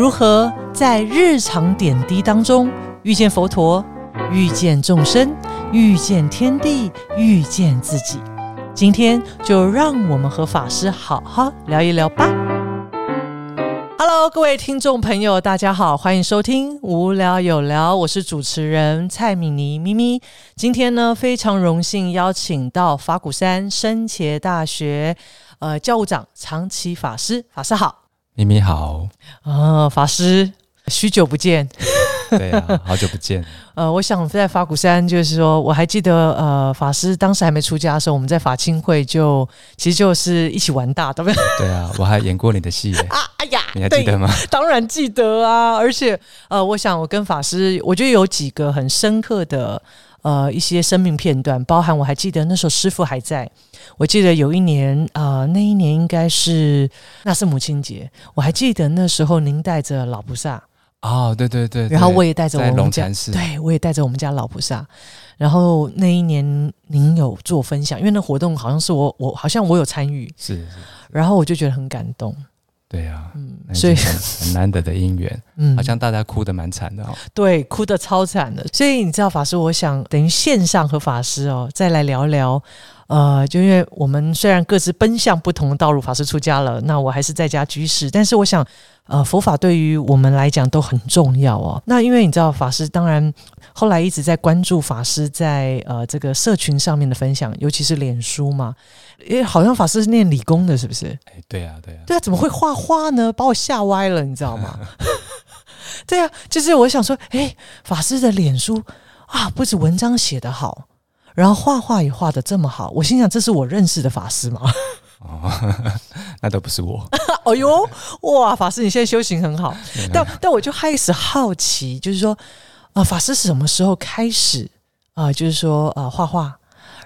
如何在日常点滴当中遇见佛陀，遇见众生，遇见天地，遇见自己？今天就让我们和法师好好聊一聊吧。Hello，各位听众朋友，大家好，欢迎收听《无聊有聊》，我是主持人蔡敏妮咪咪。今天呢，非常荣幸邀请到法鼓山深茄大学呃教务长长崎法师，法师好，咪咪好，啊，法师许久不见。对啊，好久不见。呃，我想在法鼓山，就是说，我还记得，呃，法师当时还没出家的时候，我们在法青会就其实就是一起玩大，对不对？对啊，我还演过你的戏耶啊，哎呀，你还记得吗？当然记得啊，而且，呃，我想我跟法师，我觉得有几个很深刻的，呃，一些生命片段，包含我还记得那时候师傅还在，我记得有一年，呃，那一年应该是那是母亲节，我还记得那时候您带着老菩萨。哦，对对对，然后我也带着我们家，对我也带着我们家老菩萨。然后那一年您有做分享，因为那活动好像是我我好像我有参与，是是，然后我就觉得很感动。对啊，嗯，所以很难得的姻缘，嗯好像大家哭的蛮惨的哦。对哭的超惨的。所以你知道法师，我想等于线上和法师哦，再来聊聊。呃，就因为我们虽然各自奔向不同的道路，法师出家了，那我还是在家居士。但是我想，呃，佛法对于我们来讲都很重要哦。那因为你知道，法师当然后来一直在关注法师在呃这个社群上面的分享，尤其是脸书嘛。因为好像法师是念理工的，是不是？哎，对啊对啊，对啊，怎么会画画呢？把我吓歪了，你知道吗？对啊，就是我想说，哎，法师的脸书啊，不止文章写得好，然后画画也画的这么好，我心想，这是我认识的法师吗？哦，那都不是我。哦 呦，哇，法师你现在修行很好，但但我就开始好奇，就是说，啊、法师是什么时候开始啊、就是说，呃，画画，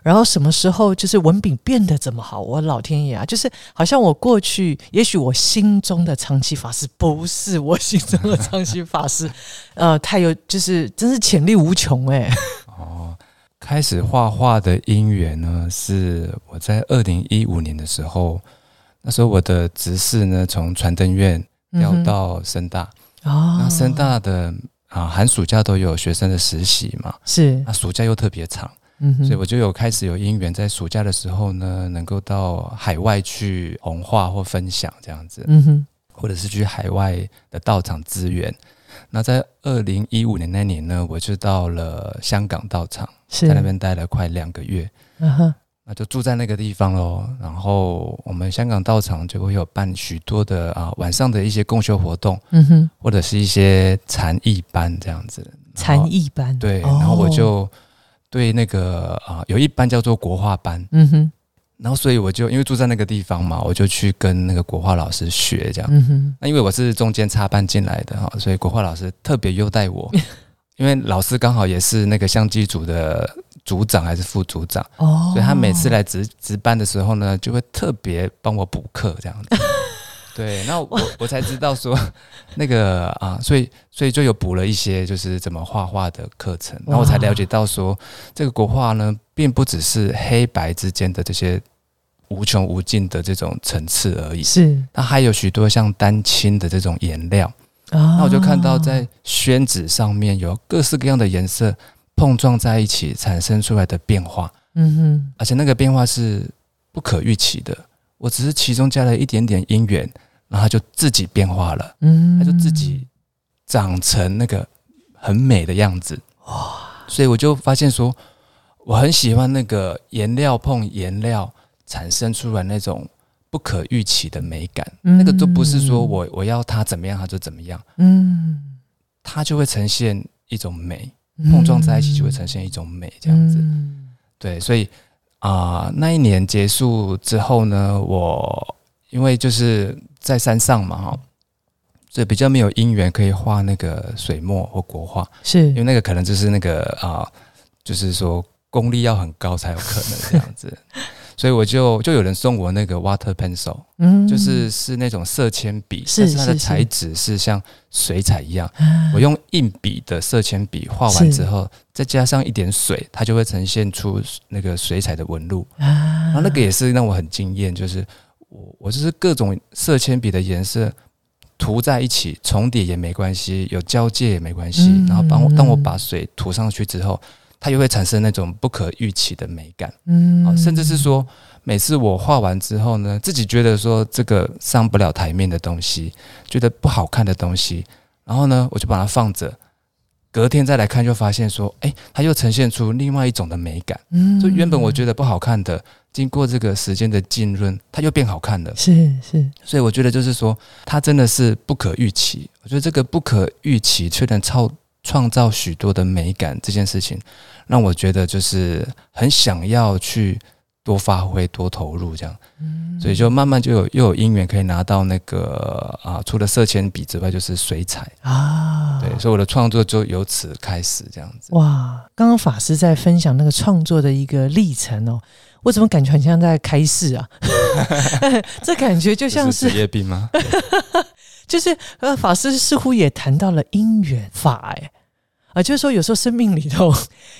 然后什么时候就是文笔变得这么好？我老天爷啊，就是好像我过去，也许我心中的长期法师不是我心中的长期法师，呃，太有就是真是潜力无穷哎、哦，开始画画的因缘呢，是我在二零一五年的时候，那时候我的执事呢从传灯院调到深大，哦。那深大的啊寒暑假都有学生的实习嘛，是。那暑假又特别长。所以我就有开始有因缘，在暑假的时候呢，能够到海外去弘化或分享这样子，嗯哼。或者是去海外的道场资源。那在二零一五年那年呢，我就到了香港道场，是在那边待了快两个月，嗯哼。那就住在那个地方喽。然后我们香港道场就会有办许多的啊晚上的一些共修活动，嗯哼，或者是一些禅意班这样子。禅意班。对，哦。然后我就对那个啊、有一班叫做国画班，嗯哼。然后所以我就因为住在那个地方嘛，我就去跟那个国画老师学这样。嗯哼。那因为我是中间插班进来的哈，所以国画老师特别优待我，因为老师刚好也是那个相机组的组长还是副组长，哦，所以他每次来值值班的时候呢，就会特别帮我补课这样子。对，那我我才知道说那个啊，所以所以就有补了一些就是怎么画画的课程，然后我才了解到说这个国画呢，并不只是黑白之间的这些无穷无尽的这种层次而已，是它还有许多像丹青的这种颜料。啊那我就看到在宣纸上面有各式各样的颜色碰撞在一起产生出来的变化，嗯哼而且那个变化是不可预期的。我只是其中加了一点点因缘，然后它就自己变化了，嗯，它就自己长成那个很美的样子。哇！所以我就发现说，我很喜欢那个颜料碰颜料产生出来那种不可预期的美感。嗯那个都不是说我我要它怎么样它就怎么样，嗯它就会呈现一种美，碰撞在一起就会呈现一种美，这样子。嗯对，所以啊、那一年结束之后呢，我因为就是在山上嘛，哈，所以比较没有因缘可以画那个水墨或国画，是因为那个可能就是那个啊、就是说功力要很高才有可能这样子。所以我就就有人送我那个 water pencil，嗯就是是那种色铅笔，是但是它的是是材质是像水彩一样。啊我用硬笔的色铅笔画完之后，再加上一点水，它就会呈现出那个水彩的纹路。啊然后那个也是让我很惊艳，就是我我就是各种色铅笔的颜色涂在一起，重叠也没关系，有交界也没关系。嗯然后帮我当我把水涂上去之后，它又会产生那种不可预期的美感。嗯啊，甚至是说，每次我画完之后呢，自己觉得说这个上不了台面的东西，觉得不好看的东西，然后呢，我就把它放着，隔天再来看，就发现说，哎、它又呈现出另外一种的美感。嗯就原本我觉得不好看的，经过这个时间的浸润，它又变好看了。是是，所以我觉得就是说，它真的是不可预期。我觉得这个不可预期却能创创造许多的美感这件事情，让我觉得就是很想要去多发挥、多投入这样。所以就慢慢就有又有因缘可以拿到那个啊，除了色铅笔之外，就是水彩。啊，对，所以我的创作就由此开始这样子。哇，刚刚法师在分享那个创作的一个历程哦，我怎么感觉很像在开示啊？这感觉就像是这职业病吗？就是呃，法师似乎也谈到了因缘法，哎，啊，就是说有时候生命里头，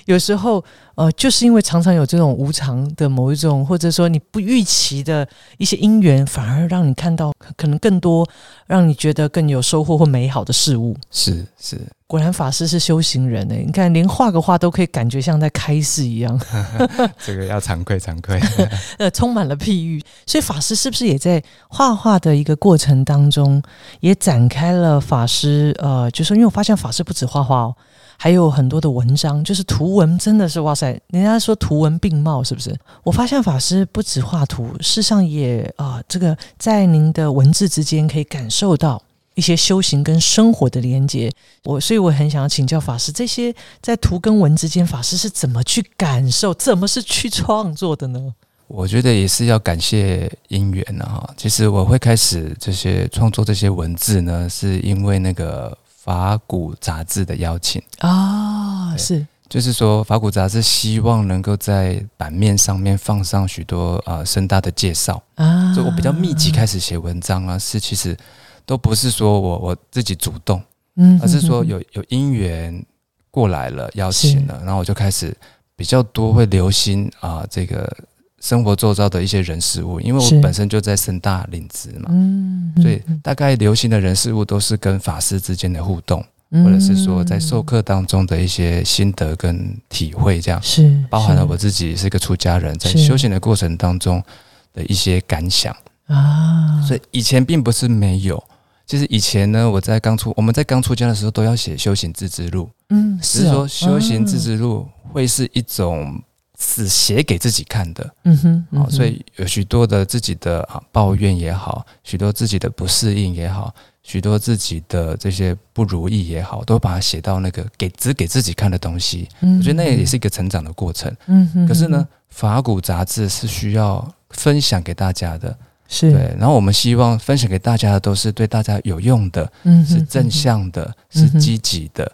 有时候呃，就是因为常常有这种无常的某一种，或者说你不预期的一些因缘，反而让你看到可能更多，让你觉得更有收获或美好的事物。是是，果然法师是修行人哎，你看连画个画都可以感觉像在开示一样，这个要惭愧惭愧。呃，充满了譬喻。所以法师是不是也在画画的一个过程当中，也展开了法师呃，就是因为我发现法师不止画画哦，还有很多的文章，就是图文真的是哇塞，人家说图文并茂，是不是？我发现法师不止画图，事实上也啊、这个在您的文字之间可以感受到。一些修行跟生活的连接，我所以我很想要请教法师，这些在图跟文之间，法师是怎么去感受，怎么是去创作的呢？我觉得也是要感谢因缘啊哈。其实我会开始这些创作这些文字呢，是因为那个法古杂志的邀请。啊，对是。就是说，法古杂志希望能够在版面上面放上许多呃深大的介绍，啊，所以我比较密集开始写文章啊，是其实都不是说我我自己主动，嗯而是说有有因缘过来了，邀请了，然后我就开始比较多会留心啊、这个生活周遭的一些人事物，因为我本身就在深大领职嘛，嗯所以大概流行的人事物都是跟法师之间的互动，嗯。或者是说在授课当中的一些心得跟体会，这样是包含了我自己是一个出家人，在修行的过程当中的一些感想。啊，所以以前并不是没有，其实以前呢，我在刚出我们在刚出家的时候都要写修行自知录，嗯，哦。只是说修行自啊知录会是一种是写给自己看的。嗯哼，嗯啊、哼所以有许多的自己的啊抱怨也好，许多自己的不适应也好，许多自己的这些不如意也好，都把它写到那个给只给自己看的东西。嗯我觉得那也是一个成长的过程。嗯哼，可是呢，法古杂志是需要分享给大家的，是。对。然后我们希望分享给大家的都是对大家有用的，嗯是正，向的，嗯是积极的，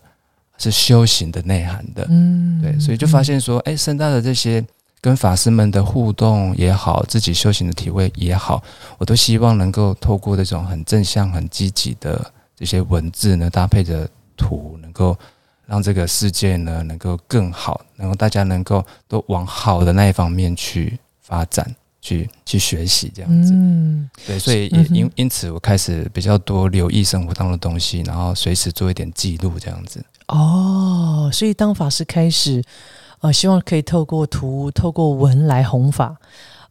是修行的内涵的。嗯对，所以就发现说，哎，深大的这些跟法师们的互动也好，自己修行的体会也好，我都希望能够透过这种很正向、很积极的这些文字呢，搭配着图，能够让这个世界呢能够更好，然后大家能够都往好的那一方面去发展。去去学习这样子，嗯对，所以也嗯因 因此我开始比较多留意生活当中的东西，然后随时做一点记录这样子。哦，所以当法师开始呃，希望可以透过图、透过文来弘法。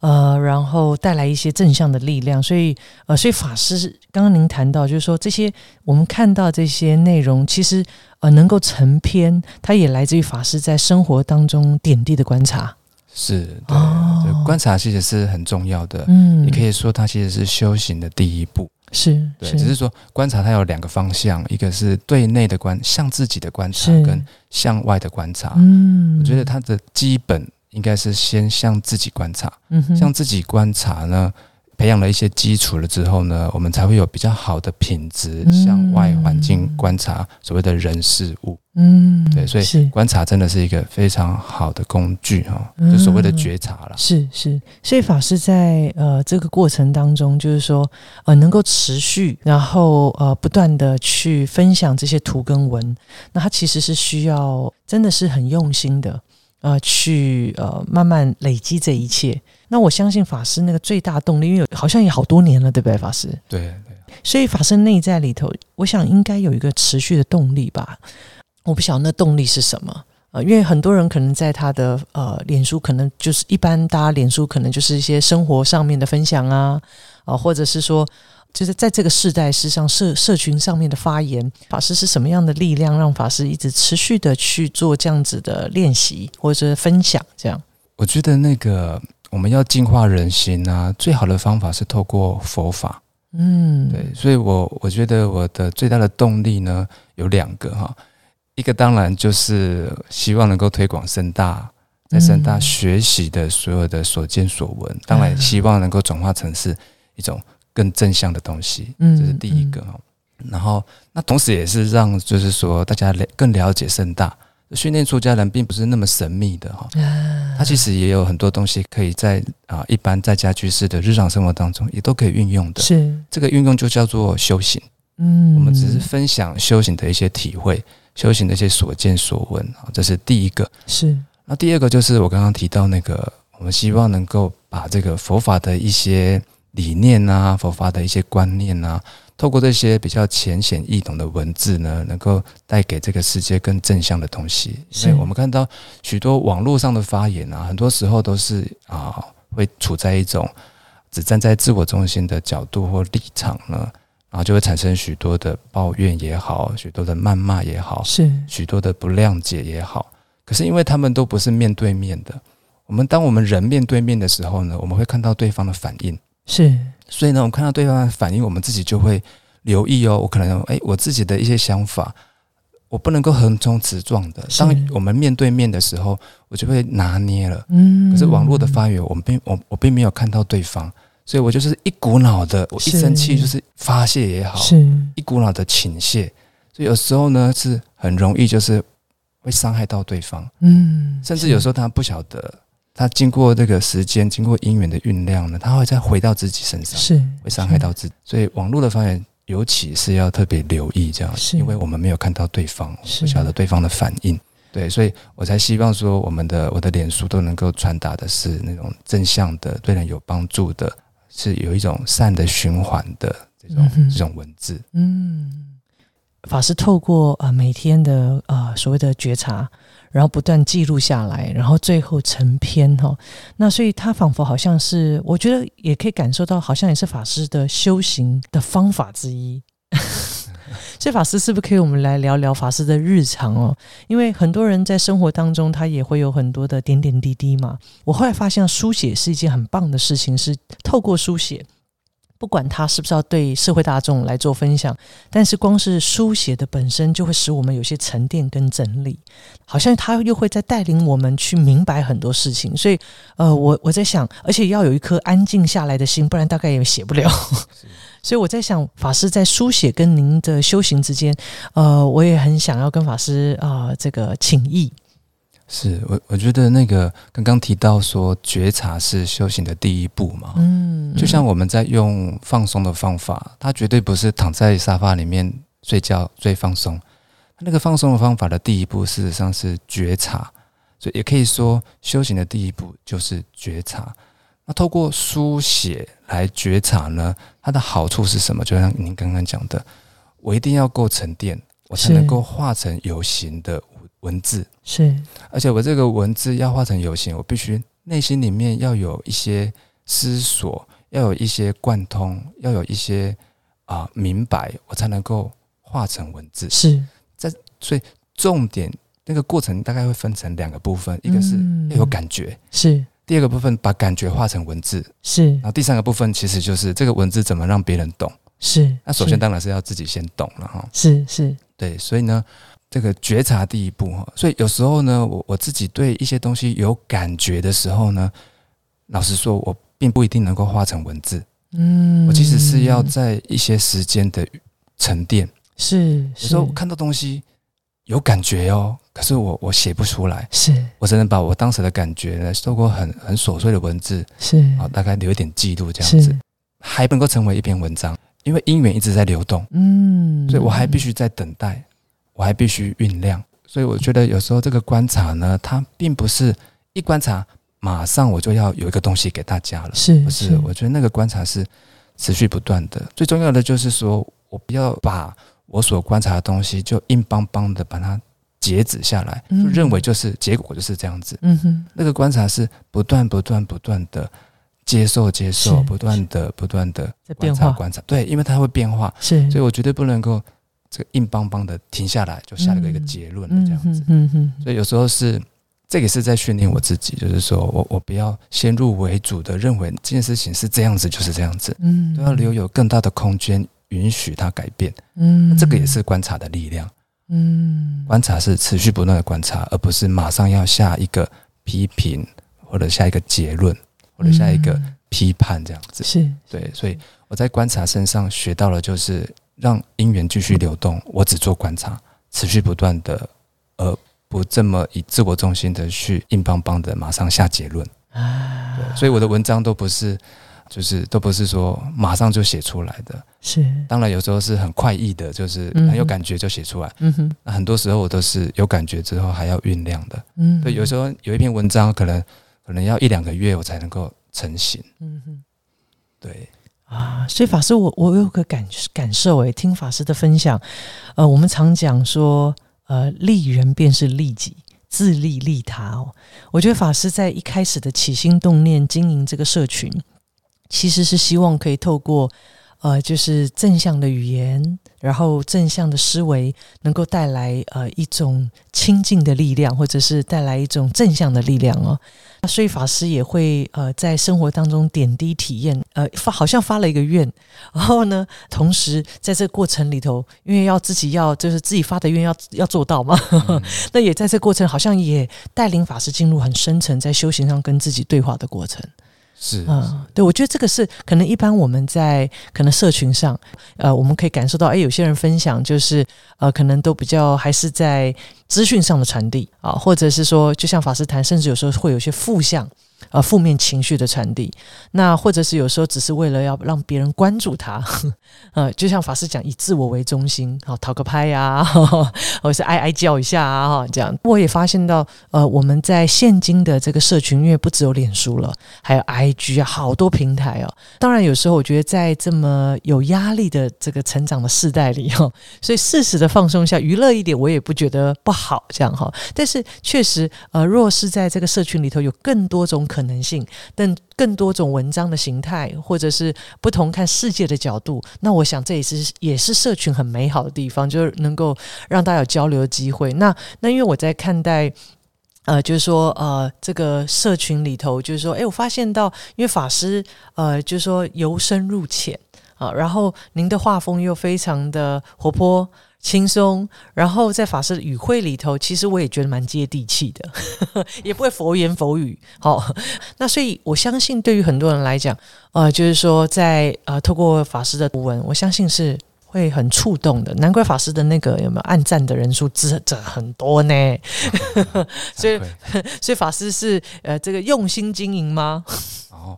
呃，然后带来一些正向的力量，所以呃，所以法师刚刚您谈到，就是说这些我们看到这些内容，其实呃能够成篇，它也来自于法师在生活当中点滴的观察。是，对，哦观察其实是很重要的。嗯，你可以说它其实是修行的第一步，是对，只是说观察它有两个方向，一个是对内的观，向自己的观察，跟向外的观察。嗯，我觉得它的基本应该是先向自己观察，嗯哼。向自己观察呢，培养了一些基础了之后呢，我们才会有比较好的品质嗯向外环境观察所谓的人事物。嗯，对，所以观察真的是一个非常好的工具哈、嗯就所谓的觉察了。是是，所以法师在呃这个过程当中，就是说呃能够持续，然后呃不断的去分享这些图跟文，那他其实是需要真的是很用心的呃去呃慢慢累积这一切。那我相信法师那个最大动力，因为好像也好多年了，对不对，法师？对对，所以法师内在里头，我想应该有一个持续的动力吧。我不晓得那动力是什么。呃，因为很多人可能在他的呃脸书，可能就是一般大家脸书可能就是一些生活上面的分享啊，啊，或者是说，就是在这个世代，事实上社社群上面的发言，法师是什么样的力量，让法师一直持续的去做这样子的练习或者是分享？这样，我觉得那个我们要净化人心啊，最好的方法是透过佛法。嗯，对，所以我我觉得我的最大的动力呢有两个哈。一个当然就是希望能够推广深大，在深大学习的所有的所见所闻，当然希望能够转化成是一种更正向的东西，这是第一个哈。然后那同时也是让就是说大家了更了解深大训练出家人并不是那么神秘的哈，他其实也有很多东西可以在啊一般在家居士的日常生活当中也都可以运用的，是。这个运用就叫做修行，嗯，我们只是分享修行的一些体会。修行的一些所见所闻啊，这是第一个。是。那第二个就是我刚刚提到那个，我们希望能够把这个佛法的一些理念啊，佛法的一些观念啊，透过这些比较浅显易懂的文字呢，能够带给这个世界更正向的东西。所以我们看到许多网络上的发言啊，很多时候都是啊，会处在一种只站在自我中心的角度或立场呢。然后就会产生许多的抱怨也好，许多的谩骂也好，是许多的不谅解也好。可是因为他们都不是面对面的，我们当我们人面对面的时候呢，我们会看到对方的反应。是，所以呢，我们看到对方的反应，我们自己就会留意哦。我可能哎，我自己的一些想法，我不能够横冲直撞的。当我们面对面的时候，我就会拿捏了。嗯。可是网络的发言，我们并我我并没有看到对方。所以我就是一股脑的，我一生气就是发泄也好，是一股脑的倾泻。所以有时候呢，是很容易就是会伤害到对方，嗯，甚至有时候他不晓得，他经过这个时间，经过因缘的酝酿呢，他会再回到自己身上，是会伤害到自己。所以网络的发言，尤其是要特别留意这样，因为我们没有看到对方，不晓得对方的反应。对，所以我才希望说，我们的我的脸书都能够传达的是那种正向的，对人有帮助的。是有一种善的循环的这种这种文字，嗯，法师透过呃每天的呃所谓的觉察，然后不断记录下来，然后最后成篇哈，那所以他仿佛好像是，我觉得也可以感受到，好像也是法师的修行的方法之一。所以法师是不是可以我们来聊聊法师的日常哦？因为很多人在生活当中，他也会有很多的点点滴滴嘛。我后来发现，书写是一件很棒的事情，是透过书写，不管他是不是要对社会大众来做分享，但是光是书写的本身，就会使我们有些沉淀跟整理，好像他又会在带领我们去明白很多事情。所以，呃，我我在想，而且要有一颗安静下来的心，不然大概也写不了。所以我在想，法师在书写跟您的修行之间，呃，我也很想要跟法师啊，这个请益。是我我觉得那个刚刚提到说觉察是修行的第一步嘛，嗯，就像我们在用放松的方法，它绝对不是躺在沙发里面睡觉最放松。那个放松的方法的第一步，事实上是觉察，所以也可以说修行的第一步就是觉察。那透过书写来觉察呢？它的好处是什么？就像您刚刚讲的，我一定要够沉淀，我才能够化成有形的文字。是，而且我这个文字要化成有形，我必须内心里面要有一些思索，要有一些贯通，要有一些啊明白，我才能够化成文字。是在，所以重点那个过程大概会分成两个部分，一个是要有感觉，是。第二个部分把感觉化成文字，是。然后第三个部分其实就是这个文字怎么让别人懂，是。那首先当然是要自己先懂了哈，是是，对。所以呢，这个觉察第一步。哈，所以有时候呢，我我自己对一些东西有感觉的时候呢，老实说，我并不一定能够化成文字，嗯，我其实是要在一些时间的沉淀，是。有时候看到东西有感觉哦。可是我我写不出来，是。我只能把我当时的感觉呢，透过很很琐碎的文字，是。啊，大概留一点记录这样子，还能够成为一篇文章。因为因缘一直在流动，嗯，所以我还必须在等待，我还必须酝酿。所以我觉得有时候这个观察呢，它并不是一观察马上我就要有一个东西给大家了，是不是？我觉得那个观察是持续不断的。最重要的就是说我不要把我所观察的东西就硬邦邦的把它截止下来，就认为就是结果就是这样子。嗯哼，那个观察是不断不断不断的接受接受，不断的不断的在变化观察。对，因为它会变化，是，所以我绝对不能够这个硬邦邦的停下来就下了一个结论了这样子。所以有时候是。这个是在训练我自己，就是说我我不要先入为主的认为这件事情是这样子就是这样子，嗯，都要留有更大的空间允许它改变，嗯，这个也是观察的力量，嗯，观察是持续不断的观察，而不是马上要下一个批评或者下一个结论或者下一个批判这样子，是对，所以我在观察身上学到了，就是让因缘继续流动，我只做观察，持续不断的，而。不这么以自我中心的去硬邦邦的马上下结论。啊，对，所以我的文章都不是，就是都不是说马上就写出来的，是，当然有时候是很快意的，就是很有感觉就写出来，嗯哼，那很多时候我都是有感觉之后还要酝酿的，嗯，对，有时候有一篇文章可能可能要一两个月我才能够成型，嗯哼，对，啊，所以法师我我有个感感受诶，听法师的分享，呃，我们常讲说。呃，利人便是利己，自利利他哦。我觉得法师在一开始的起心动念经营这个社群，其实是希望可以透过呃，就是正向的语言，然后正向的思维，能够带来呃一种清净的力量，或者是带来一种正向的力量哦。所以法师也会呃在生活当中点滴体验，呃发好像发了一个愿，然后呢，同时在这个过程里头，因为要自己要就是自己发的愿要要做到嘛，那也在这过程好像也带领法师进入很深层在修行上跟自己对话的过程。是啊，对，我觉得这个是可能一般我们在可能社群上，呃，我们可以感受到，哎，有些人分享就是呃，可能都比较还是在资讯上的传递啊，或者是说，就像法师谈，甚至有时候会有些负向。呃，负面情绪的传递，那或者是有时候只是为了要让别人关注他，呃，就像法师讲，以自我为中心，好讨个拍呀，或者是哀哀叫一下啊，哈，这样。我也发现到，呃，我们在现今的这个社群，因为不只有脸书了，还有 IG 啊，好多平台哦。当然，有时候我觉得在这么有压力的这个成长的世代里，哈，所以适时的放松一下，娱乐一点，我也不觉得不好，这样哈。但是确实，呃，若是在这个社群里头有更多种可。能性，但更多种文章的形态，或者是不同看世界的角度，那我想这也是也是社群很美好的地方，就是能够让大家有交流的机会。那那因为我在看待，呃，就是说呃，这个社群里头，就是说，哎，我发现到，因为法师呃，就是说由深入浅啊，然后您的画风又非常的活泼。轻松，然后在法师的语汇里头，其实我也觉得蛮接地气的，也不会佛言佛语。好，那所以我相信，对于很多人来讲，呃，就是说，在呃，透过法师的图文，我相信是会很触动的。难怪法师的那个有没有暗赞的人数这这很多呢？所以，所以法师是呃，这个用心经营吗？哦，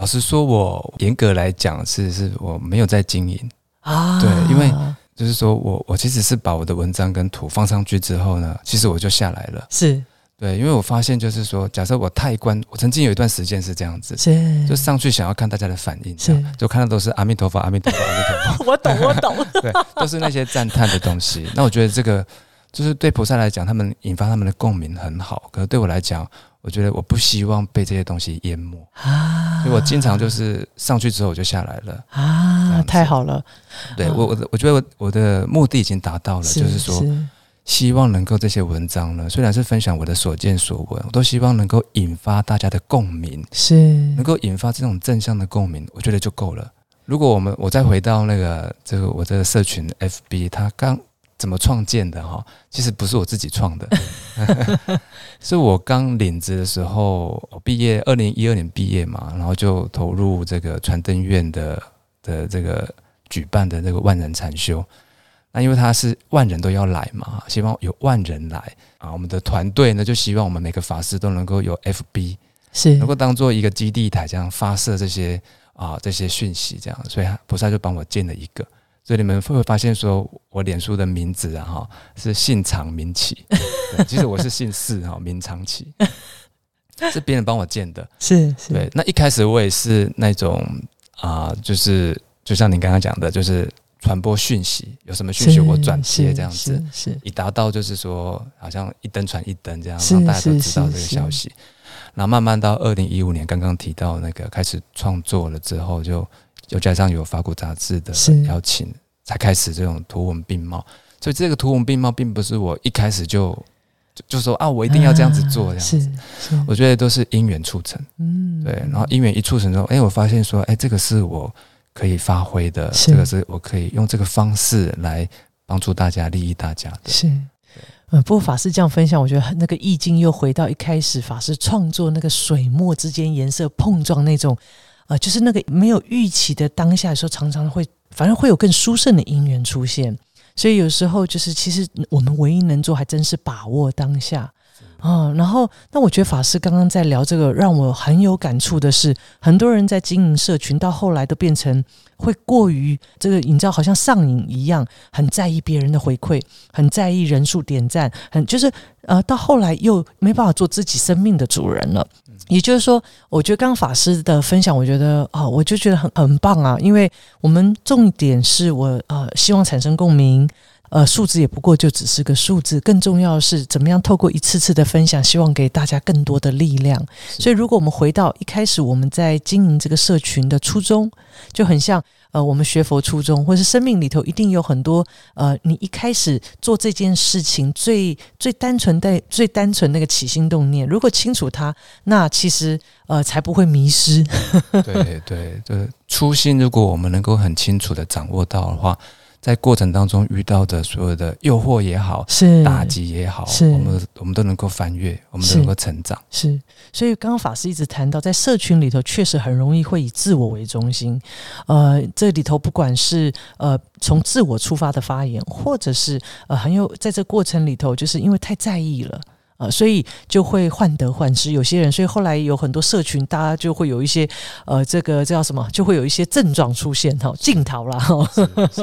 老实说，我严格来讲是是我没有在经营啊，对，因为。就是说我我其实是把我的文章跟图放上去之后呢，其实我就下来了。是对，因为我发现就是说，假设我太关，我曾经有一段时间是这样子，是就上去想要看大家的反应，是就看到都是阿弥陀佛，阿弥陀佛，阿弥陀佛。我懂，我懂。对，都是那些赞叹的东西。那我觉得这个就是对菩萨来讲，他们引发他们的共鸣很好。可是对我来讲，我觉得我不希望被这些东西淹没。啊，所以我经常就是上去之后我就下来了。啊，太好了。对我，我我觉得我我的目的已经达到了，就是说希望能够这些文章呢，虽然是分享我的所见所闻，我都希望能够引发大家的共鸣，是。能够引发这种正向的共鸣，我觉得就够了。如果我们我再回到那个这个我这个社群 FB，它刚。怎么创建的哈？其实不是我自己创的，是我刚领职的时候，我毕业二零一二年毕业嘛，然后就投入这个传灯院的的这个举办的这个万人禅修。那因为他是万人都要来嘛，希望有万人来啊。我们的团队呢，就希望我们每个法师都能够有 FB，是能够当做一个基地台，这样发射这些啊这些讯息，这样，所以菩萨就帮我建了一个。所以你们会不会发现，说我脸书的名字啊，哈，是姓常名启，其实我是姓氏哈，名长启，是别人帮我建的，是是，对。那一开始我也是那种啊、就是就像你刚刚讲的，就是传播讯息，有什么讯息我转接这样子，是是以达到就是说，好像一灯传一灯这样，是让大家都知道这个消息。然后慢慢到二零一五年，刚刚提到那个开始创作了之后，就又加上有法国杂志的邀请，才开始这种图文并茂。所以这个图文并茂，并不是我一开始就就就说啊，我一定要这样子做这样子。我觉得都是因缘促成，嗯对。然后因缘一促成之后，哎，我发现说，哎，这个是我可以发挥的，是这个是我可以用这个方式来帮助大家、利益大家的。是。嗯，不过法师这样分享，我觉得那个意境又回到一开始法师创作那个水墨之间颜色碰撞那种，啊，就是那个没有预期的当下的时候，常常会反而会有更殊胜的因缘出现。所以有时候就是，其实我们唯一能做，还真是把握当下。啊、然后那我觉得法师刚刚在聊这个，让我很有感触的是，很多人在经营社群，到后来都变成会过于这个，你知道，好像上瘾一样，很在意别人的回馈，很在意人数点赞，很就是呃，到后来又没办法做自己生命的主人了。也就是说，我觉得刚刚法师的分享，我觉得啊、我就觉得很很棒啊，因为我们重点是我呃希望产生共鸣。呃，数字也不过就只是个数字，更重要的是怎么样透过一次次的分享，希望给大家更多的力量。所以，如果我们回到一开始我们在经营这个社群的初衷，就很像呃，我们学佛初衷，或是生命里头一定有很多呃，你一开始做这件事情最最单纯的、最单纯那个起心动念，如果清楚它，那其实呃才不会迷失。对 对，对初心，如果我们能够很清楚的掌握到的话，在过程当中遇到的所有的诱惑也好、是打击也好，是我们我们都能够翻越，我们都能够成长。是，所以刚刚法师一直谈到，在社群里头确实很容易会以自我为中心。呃，这里头不管是呃从自我出发的发言，或者是呃很有在这过程里头，就是因为太在意了。呃，所以就会患得患失。有些人，所以后来有很多社群，大家就会有一些呃，这个叫什么？就会有一些症状出现哈，镜头啦哈。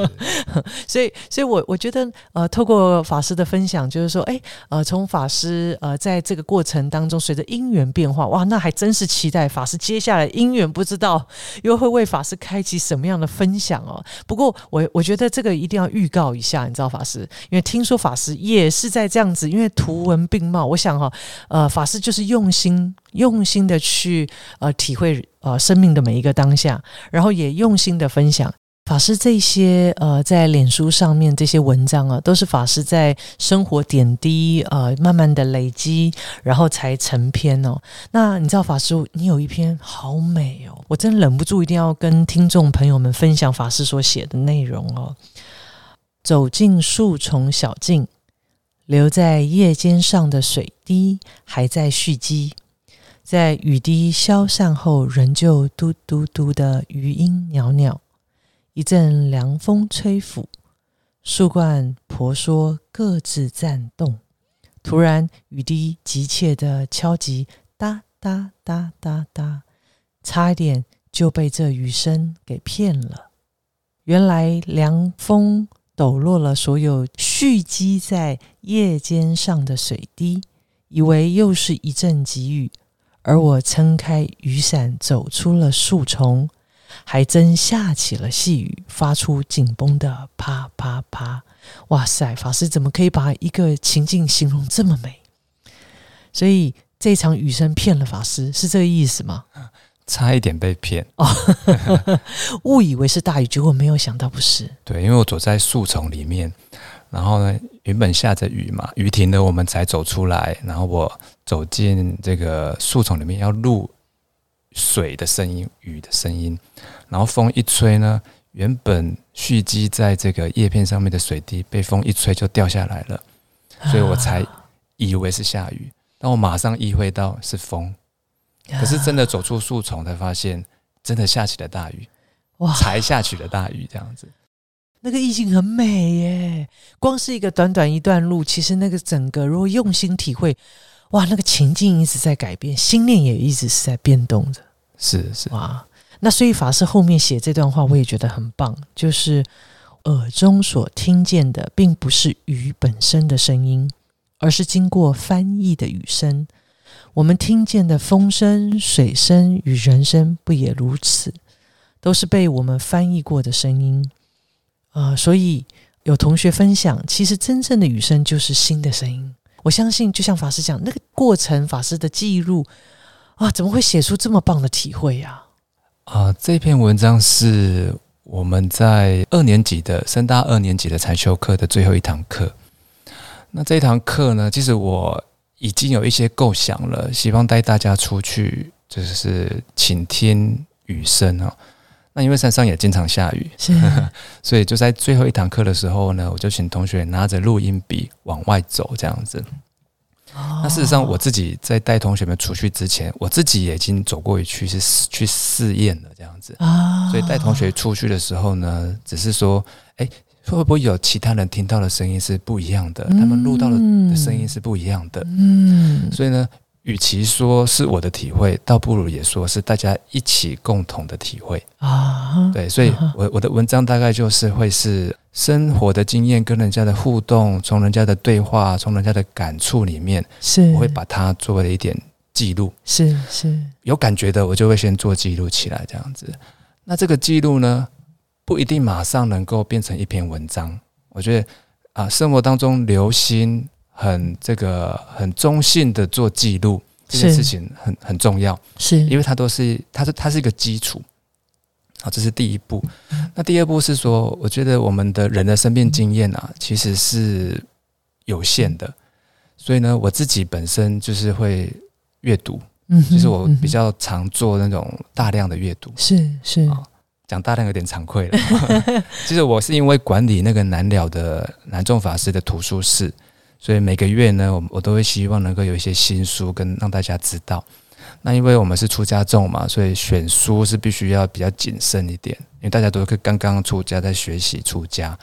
所以，所以我我觉得，呃，透过法师的分享，就是说，哎，呃，从法师呃在这个过程当中，随着因缘变化，哇，那还真是期待法师接下来因缘，不知道又会为法师开启什么样的分享哦。不过，我我觉得这个一定要预告一下，你知道法师，因为听说法师也是在这样子，因为图文并茂，我想哈、呃，法师就是用心用心的去呃体会呃生命的每一个当下，然后也用心的分享。法师这些呃，在脸书上面这些文章啊，都是法师在生活点滴呃，慢慢的累积，然后才成篇哦。那你知道法师，你有一篇好美哦，我真忍不住一定要跟听众朋友们分享法师所写的内容哦。走进树丛小径，留在叶尖上的水滴还在蓄积，在雨滴消散后，仍旧嘟嘟嘟的余音袅袅。一阵凉风吹拂，树冠婆娑，各自颤动。突然，雨滴急切的敲击，哒哒哒哒哒，差一点就被这雨声给骗了。原来凉风抖落了所有蓄积在叶尖上的水滴，以为又是一阵急雨，而我撑开雨伞走出了树丛。还真下起了细雨，发出紧绷的啪啪啪！哇塞，法师怎么可以把一个情境形容这么美？所以这场雨声骗了法师，是这个意思吗？差一点被骗。误以为是大雨，结果没有想到不是。对，因为我躲在树丛里面，然后呢，原本下着雨嘛，雨停了，我们才走出来，然后我走进这个树丛里面，要录水的声音、雨的声音，然后风一吹呢，原本蓄积在这个叶片上面的水滴，被风一吹就掉下来了，所以我才以为是下雨，但我马上意会到是风，可是真的走出树丛才发现，真的下起了大雨，哇，才下起了大雨，这样子。那个意境很美耶！光是一个短短一段路，其实那个整个如果用心体会，哇，那个情境一直在改变，心念也一直是在变动着。是是，哇，那所以法师后面写这段话，我也觉得很棒，就是耳中所听见的，并不是雨本身的声音，而是经过翻译的雨声。我们听见的风声、水声与人声，不也如此？都是被我们翻译过的声音。呃，所以有同学分享，其实真正的雨声就是新的声音。我相信，就像法师讲，那个过程，法师的记录啊，怎么会写出这么棒的体会呀？啊，这篇文章是我们在二年级的深大二年级的禅修课的最后一堂课。那这堂课呢，其实我已经有一些构想了，希望带大家出去，就是倾听雨声哦。那因为山上也经常下雨，是，所以就在最后一堂课的时候呢，我就请同学拿着录音笔往外走，这样子。那事实上，我自己在带同学们出去之前，我自己也已经走过一去，是去试验了这样子啊。所以带同学出去的时候呢，只是说，哎，会不会有其他人听到的声音是不一样的？他们录到的声音是不一样的。嗯，所以呢。与其说是我的体会，倒不如也说是大家一起共同的体会啊。对，所以，我我的文章大概就是会是生活的经验，跟人家的互动，从人家的对话，从人家的感触里面，是我会把它作为一点记录。是是，有感觉的，我就会先做记录起来，这样子。那这个记录呢，不一定马上能够变成一篇文章。我觉得啊，生活当中留心。很这个很中性的做记录这件事情很很重要，是因为它都是它是它是一个基础，好，这是第一步。那第二步是说，我觉得我们的人的生命经验啊，其实是有限的，所以呢，我自己本身就是会阅读，嗯，就是我比较常做那种大量的阅读，是是，讲大量有点惭愧了。其实我是因为管理那个南了的南众法师的图书室。所以每个月呢，我我都会希望能够有一些新书跟让大家知道。那因为我们是出家众嘛，所以选书是必须要比较谨慎一点，因为大家都是刚刚出家在学习出家，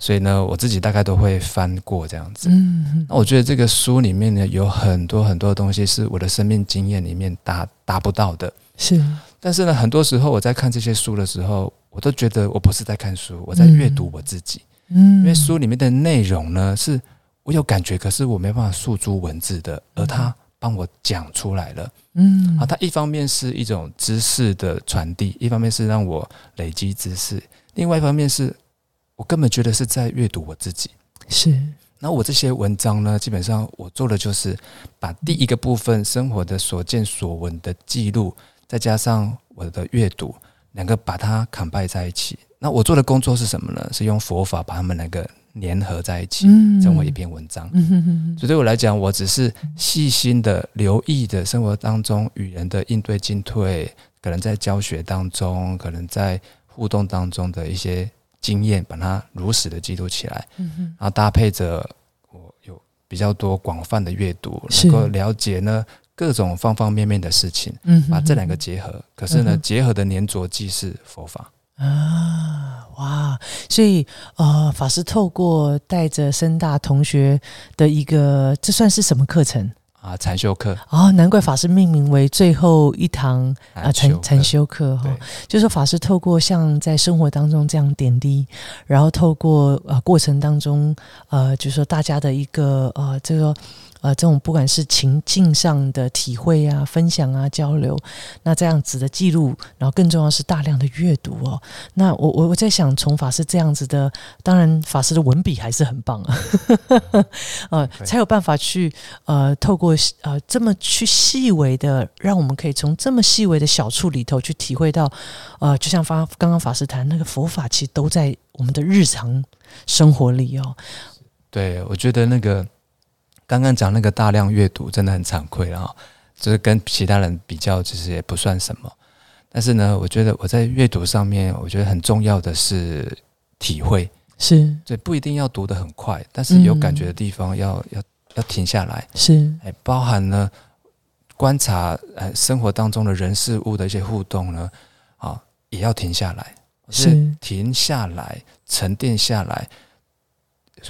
所以呢，我自己大概都会翻过这样子。嗯，那我觉得这个书里面呢，有很多很多东西是我的生命经验里面达达不到的。是，但是呢，很多时候我在看这些书的时候，我都觉得我不是在看书，我在阅读我自己。嗯，因为书里面的内容呢是。我有感觉，可是我没办法诉诸文字的，而他帮我讲出来了。嗯，啊，它一方面是一种知识的传递，一方面是让我累积知识，另外一方面是我根本觉得是在阅读我自己。是，那我这些文章呢，基本上我做的就是把第一个部分生活的所见所闻的记录，再加上我的阅读，两个把它砍拜在一起。那我做的工作是什么呢？是用佛法把他们两个。粘合在一起，成为一篇文章。所以对我来讲，我只是细心的留意的生活当中与人的应对进退，可能在教学当中，可能在互动当中的一些经验，把它如实的记录起来。然后搭配着我有比较多广泛的阅读，能够了解呢各种方方面面的事情。嗯把这两个结合，可是呢，结合的粘着剂是佛法。啊，哇！所以，呃，法师透过带着深大同学的一个，这算是什么课程啊？禅修课哦，难怪法师命名为最后一堂啊禅禅修课哈。就是法师透过像在生活当中这样点滴，然后透过呃过程当中，呃，就是说大家的一个呃这个。呃，这种不管是情境上的体会啊、分享啊、交流，那这样子的记录，然后更重要是大量的阅读哦。那我我我在想，从法师这样子的，当然法师的文笔还是很棒啊，呃，才有办法去呃，透过呃这么去细微的，让我们可以从这么细微的小处里头去体会到，呃，就像发刚刚法师谈那个佛法，其实都在我们的日常生活里哦。对，我觉得那个。刚刚讲那个大量阅读真的很惭愧啊，就是跟其他人比较，其实也不算什么。但是呢，我觉得我在阅读上面，我觉得很重要的是体会，是，对，不一定要读得很快，但是有感觉的地方要要要停下来，是，哎，包含呢观察呃生活当中的人事物的一些互动呢，啊，也要停下来，是。停下来，沉淀下来。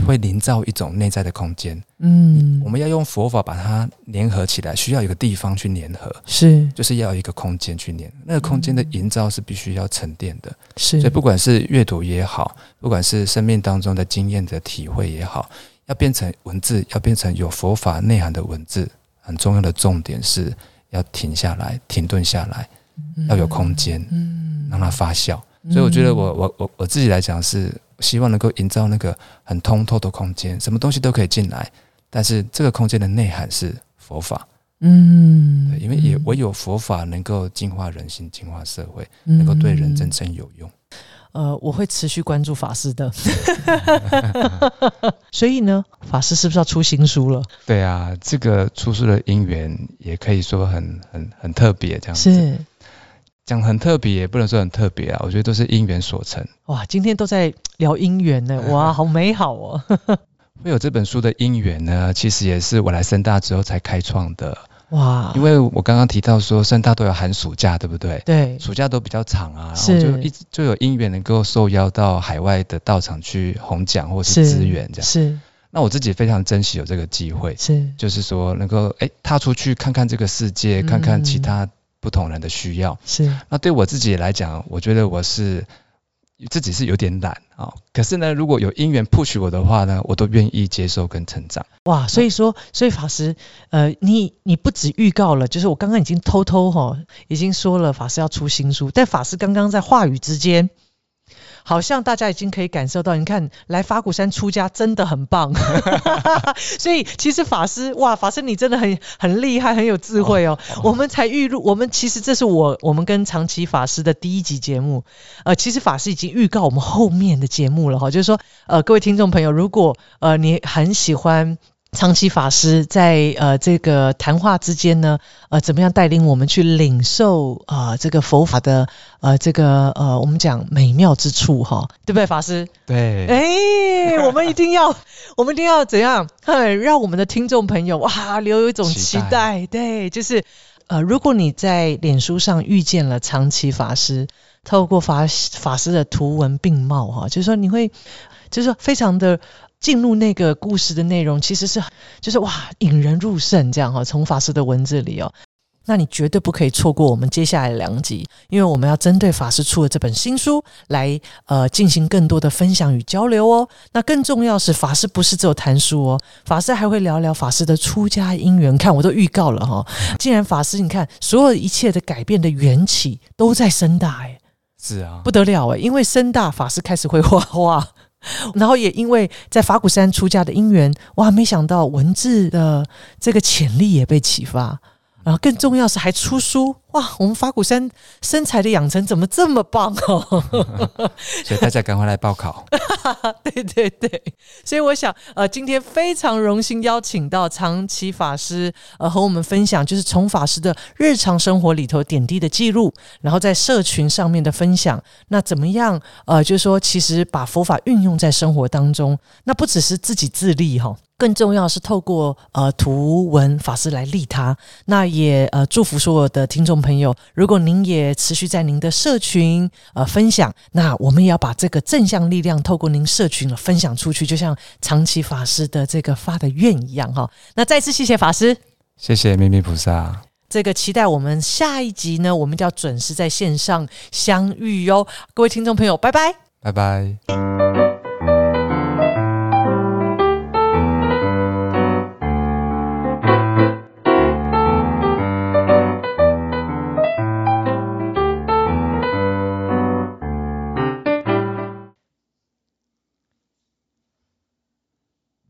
会营造一种内在的空间，嗯，我们要用佛法把它粘合起来，需要一个地方去粘合，是，就是要一个空间去粘。那个空间的营造是必须要沉淀的，是。所以不管是阅读也好，不管是生命当中的经验的体会也好，要变成文字，要变成有佛法内涵的文字，很重要的重点是要停下来，停顿下来，要有空间，嗯，让它发酵。所以我觉得我我我我自己来讲是希望能够营造那个很通透的空间，什么东西都可以进来，但是这个空间的内涵是佛法。嗯，对，因为也唯有佛法能够净化人心、净化社会，能够对人真正有用。呃，我会持续关注法师的。所以呢，法师是不是要出新书了？对啊，这个出书的因缘也可以说很很很特别，这样子。是讲很特别，也不能说很特别啊。我觉得都是因缘所成。哇，今天都在聊因缘呢，哇，好美好哦。会有这本书的因缘呢，其实也是我来深大之后才开创的。哇，因为我刚刚提到说深大都有寒暑假，对不对？对，暑假都比较长啊，然后就一直就有因缘能够受邀到海外的道场去弘讲或是支援这样。是，那我自己非常珍惜有这个机会，是，就是说能够哎踏出去看看这个世界，看看其他不同人的需要。是，那对我自己来讲，我觉得我是。自己是有点懒啊，可是呢，如果有因缘 push 我的话呢，我都愿意接受跟成长。哇，所以说，所以法师，呃，你你不止预告了，就是我刚刚已经偷偷哈，已经说了法师要出新书，但法师刚刚在话语之间。好像大家已经可以感受到，你看来法鼓山出家真的很棒，所以其实法师哇，法师你真的很很厉害，很有智慧哦。我们才预录，我们其实这是我我们跟长崎法师的第一集节目，呃，其实法师已经预告我们后面的节目了哈，就是说呃各位听众朋友，如果呃你很喜欢。长期法师在呃这个谈话之间呢，呃怎么样带领我们去领受啊这个佛法的呃这个呃我们讲美妙之处哈，对不对，法师？对。哎，我们一定要，我们一定要怎样？让我们的听众朋友哇留有一种期待。对，就是呃如果你在脸书上遇见了长期法师，透过法法师的图文并茂哈，就是说你会就是说非常的。进入那个故事的内容，其实是就是哇，引人入胜这样哈。从法师的文字里哦，那你绝对不可以错过我们接下来两集，因为我们要针对法师出的这本新书来呃进行更多的分享与交流哦。那更重要是，法师不是只有谈书哦，法师还会聊聊法师的出家因缘。看我都预告了哈，既然法师你看所有一切的改变的缘起都在深大哎，是啊，不得了哎，因为深大法师开始会画画。然后也因为在法鼓山出家的因缘，哇，没想到文字的这个潜力也被启发，然后更重要是还出书。哇，我们法鼓山身材的养成怎么这么棒哦！所以大家赶快来报考。对对对，所以我想，呃，今天非常荣幸邀请到长期法师，呃，和我们分享就是从法师的日常生活里头点滴的记录，然后在社群上面的分享。那怎么样？呃，就是说，其实把佛法运用在生活当中，那不只是自己自立哈，更重要是透过呃图文法师来利他。那也呃祝福所有的听众。朋友，如果您也持续在您的社群呃分享，那我们也要把这个正向力量透过您社群分享出去，就像长期法师的这个发的愿一样哈。那再次谢谢法师，谢谢秘密菩萨。这个期待我们下一集呢，我们就要准时在线上相遇哟。各位听众朋友，拜拜，拜拜。